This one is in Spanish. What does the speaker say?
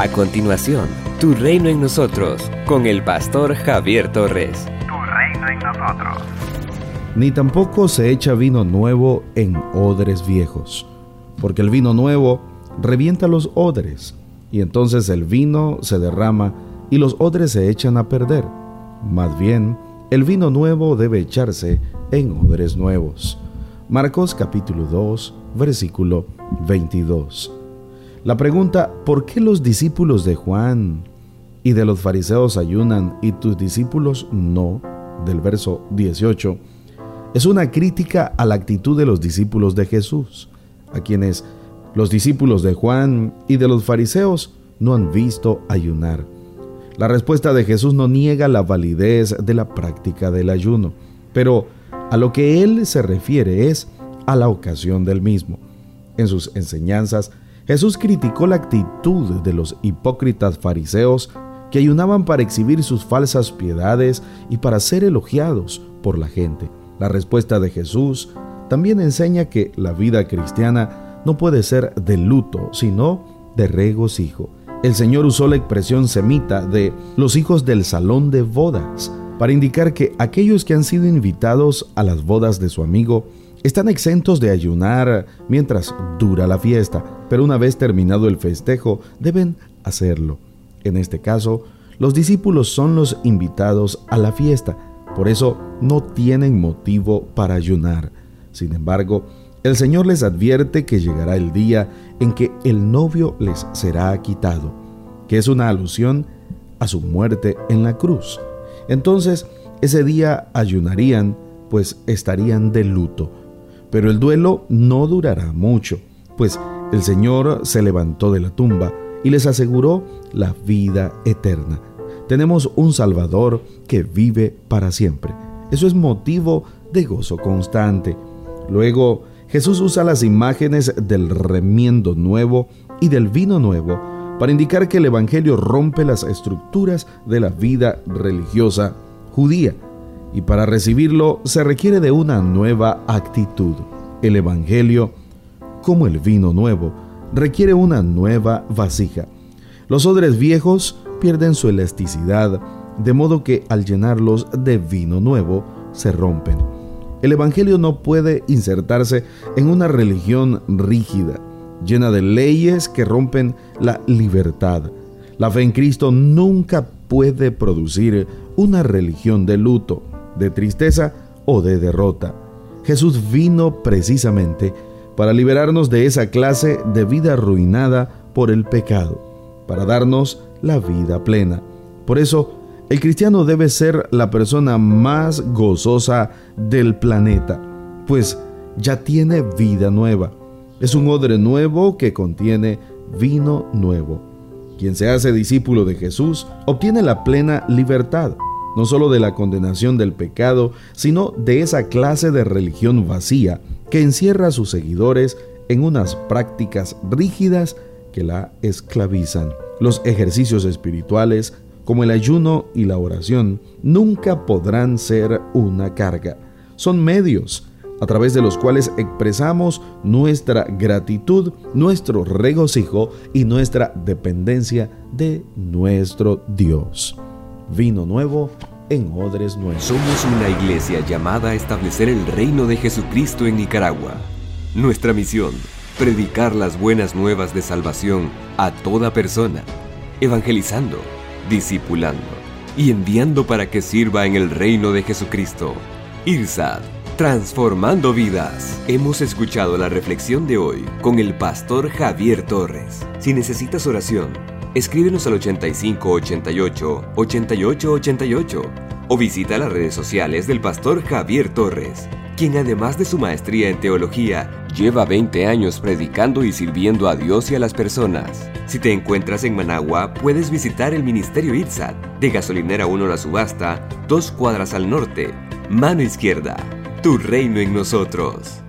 A continuación, Tu reino en nosotros, con el pastor Javier Torres. Tu reino en nosotros. Ni tampoco se echa vino nuevo en odres viejos, porque el vino nuevo revienta los odres, y entonces el vino se derrama y los odres se echan a perder. Más bien, el vino nuevo debe echarse en odres nuevos. Marcos capítulo 2, versículo 22. La pregunta, ¿por qué los discípulos de Juan y de los fariseos ayunan y tus discípulos no? del verso 18, es una crítica a la actitud de los discípulos de Jesús, a quienes los discípulos de Juan y de los fariseos no han visto ayunar. La respuesta de Jesús no niega la validez de la práctica del ayuno, pero a lo que él se refiere es a la ocasión del mismo. En sus enseñanzas, Jesús criticó la actitud de los hipócritas fariseos que ayunaban para exhibir sus falsas piedades y para ser elogiados por la gente. La respuesta de Jesús también enseña que la vida cristiana no puede ser de luto, sino de regocijo. El Señor usó la expresión semita de los hijos del salón de bodas para indicar que aquellos que han sido invitados a las bodas de su amigo están exentos de ayunar mientras dura la fiesta, pero una vez terminado el festejo deben hacerlo. En este caso, los discípulos son los invitados a la fiesta, por eso no tienen motivo para ayunar. Sin embargo, el Señor les advierte que llegará el día en que el novio les será quitado, que es una alusión a su muerte en la cruz. Entonces, ese día ayunarían, pues estarían de luto pero el duelo no durará mucho, pues el Señor se levantó de la tumba y les aseguró la vida eterna. Tenemos un Salvador que vive para siempre. Eso es motivo de gozo constante. Luego, Jesús usa las imágenes del remiendo nuevo y del vino nuevo para indicar que el Evangelio rompe las estructuras de la vida religiosa judía y para recibirlo se requiere de una nueva actitud. El Evangelio, como el vino nuevo, requiere una nueva vasija. Los odres viejos pierden su elasticidad, de modo que al llenarlos de vino nuevo se rompen. El Evangelio no puede insertarse en una religión rígida, llena de leyes que rompen la libertad. La fe en Cristo nunca puede producir una religión de luto de tristeza o de derrota. Jesús vino precisamente para liberarnos de esa clase de vida arruinada por el pecado, para darnos la vida plena. Por eso, el cristiano debe ser la persona más gozosa del planeta, pues ya tiene vida nueva. Es un odre nuevo que contiene vino nuevo. Quien se hace discípulo de Jesús obtiene la plena libertad no solo de la condenación del pecado, sino de esa clase de religión vacía que encierra a sus seguidores en unas prácticas rígidas que la esclavizan. Los ejercicios espirituales, como el ayuno y la oración, nunca podrán ser una carga. Son medios a través de los cuales expresamos nuestra gratitud, nuestro regocijo y nuestra dependencia de nuestro Dios. Vino nuevo en odres nuevos. Somos una iglesia llamada a establecer el reino de Jesucristo en Nicaragua. Nuestra misión, predicar las buenas nuevas de salvación a toda persona, evangelizando, discipulando y enviando para que sirva en el reino de Jesucristo. IRSAD, transformando vidas. Hemos escuchado la reflexión de hoy con el pastor Javier Torres. Si necesitas oración, Escríbenos al 8588 8888 o visita las redes sociales del pastor Javier Torres, quien además de su maestría en teología, lleva 20 años predicando y sirviendo a Dios y a las personas. Si te encuentras en Managua, puedes visitar el Ministerio ITSAT de Gasolinera 1 La Subasta, dos cuadras al norte, mano izquierda. Tu reino en nosotros.